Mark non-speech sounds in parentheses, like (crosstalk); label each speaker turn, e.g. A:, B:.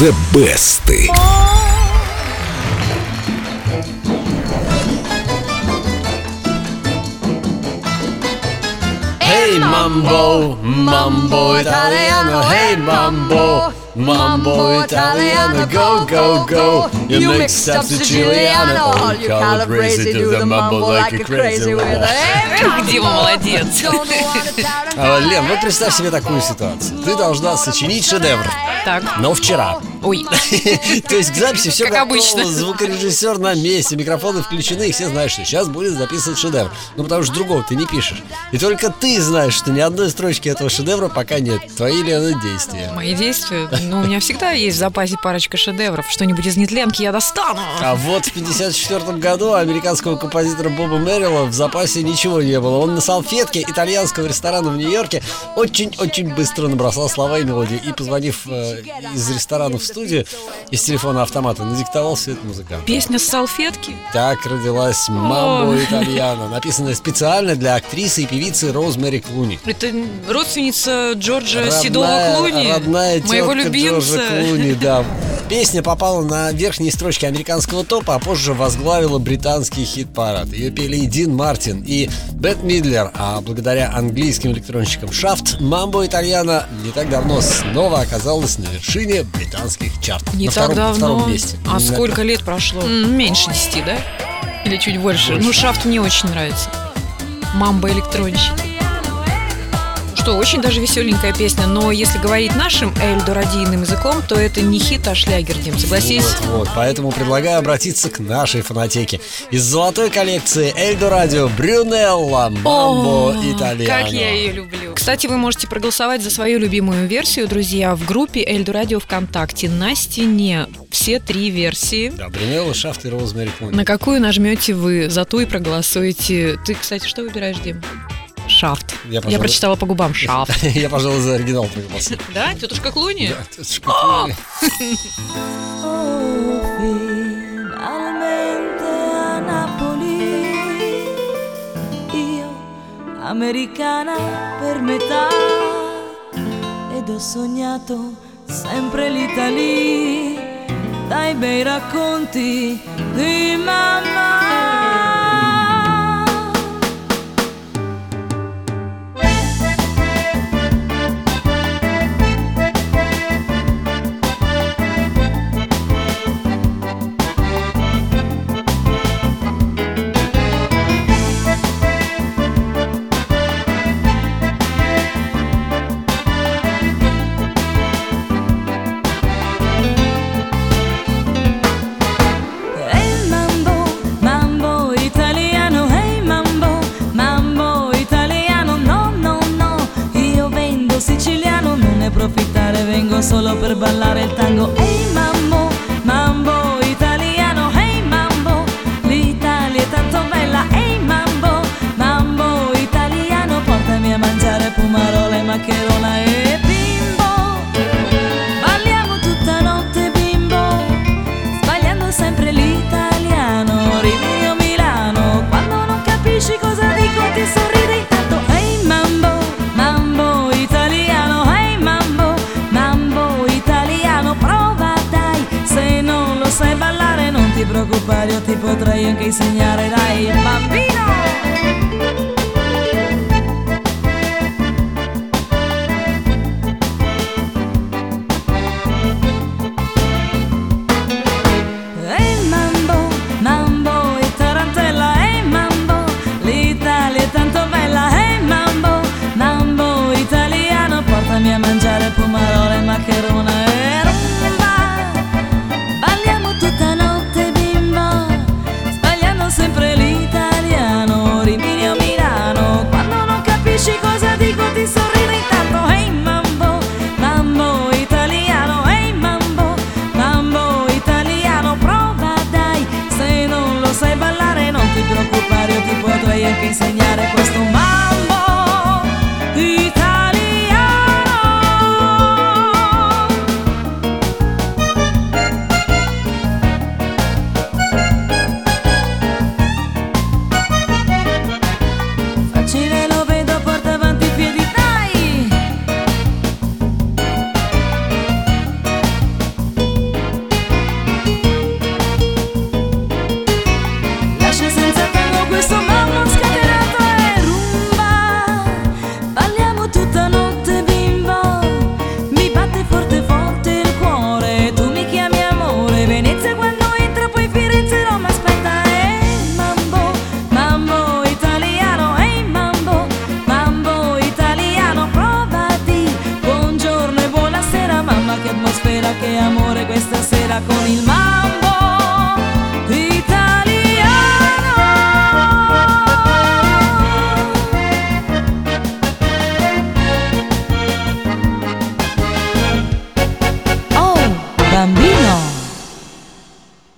A: The Best.
B: Hey mambo, mambo italiano, hey mambo, mambo italiano, go go go. You mixed up Siciliano, all you calabrese do the mambo like a crazy with
C: Эх, Дима, молодец.
B: Лен, вот представь себе такую ситуацию. Ты должна сочинить шедевр,
C: Так,
B: но вчера.
C: ой, (laughs)
B: То есть к записи все
C: Как обычно.
B: звукорежиссер на месте, микрофоны включены, и все знают, что сейчас будет записан шедевр. Ну потому что другого ты не пишешь. И только ты знаешь, что ни одной строчки этого шедевра пока нет. Твои Лены действия.
C: мои действия. Ну, у меня всегда есть в запасе парочка шедевров. Что-нибудь из нетленки я достану.
B: А вот в 54 году американского композитора Боба Мэрила в запасе ничего не было. Он на салфетке итальянского ресторана в Нью-Йорке очень-очень быстро набросал слова и мелодии. И, позвонив э, из ресторана в студию, из телефона автомата, надиктовал все это музыканту.
C: Песня с салфетки?
B: Так родилась «Мамбо
C: О.
B: Итальяно», написанная специально для актрисы и певицы Розмэри Клуни.
C: Это родственница Джорджа Седого Клуни,
B: родная
C: моего
B: тетка
C: любимца.
B: Джорджа Клуни, да. (laughs) Песня попала на верхние строчки американского топа, а позже возглавила британский хит-парад. Ее пели и Дин Мартин, и Бет Мидлер, а благодаря английским электронщикам Шафт, «Мамбо Итальяно» не так давно снова оказалась на вершине британских чартов.
C: Не
B: на
C: так
B: втором,
C: давно.
B: втором месте.
C: А
B: Именно
C: сколько лет прошло? Меньше десяти, да? Или чуть больше?
B: Больше.
C: Ну, шафт мне очень нравится. Мамба электронщики. Что, очень даже веселенькая песня, но если говорить нашим эльдорадийным языком, то это не хит, а шлягер, Дим, согласись?
B: Вот, вот, поэтому предлагаю обратиться к нашей фонотеке. Из золотой коллекции Эльдо Радио Брюнелла Мамбо
C: О,
B: Итальяно.
C: Как я ее люблю. Кстати, вы можете проголосовать за свою любимую версию, друзья, в группе Эльдо Радио ВКонтакте. На стене все три версии.
B: Да, Брюнелла, Шафт и Розмэри Клуни.
C: На какую нажмете вы, за ту и проголосуете. Ты, кстати, что выбираешь, Дим? Шафт.
B: Я,
C: Я,
B: пожалуй-
C: прочитала по губам (laughs) шафт.
B: Я, пожалуй, за оригинал проголосую. (laughs)
C: Да? Тетушка Клуни?
B: Да,
D: a (laughs) Napoli, io americana per metà ed ho sognato sempre l'Italia dai bei racconti di mamma. Solo per ballare il tango. Hey preoccupare, io ti potrei anche insegnare Dai bambino che amore questa sera con il mare.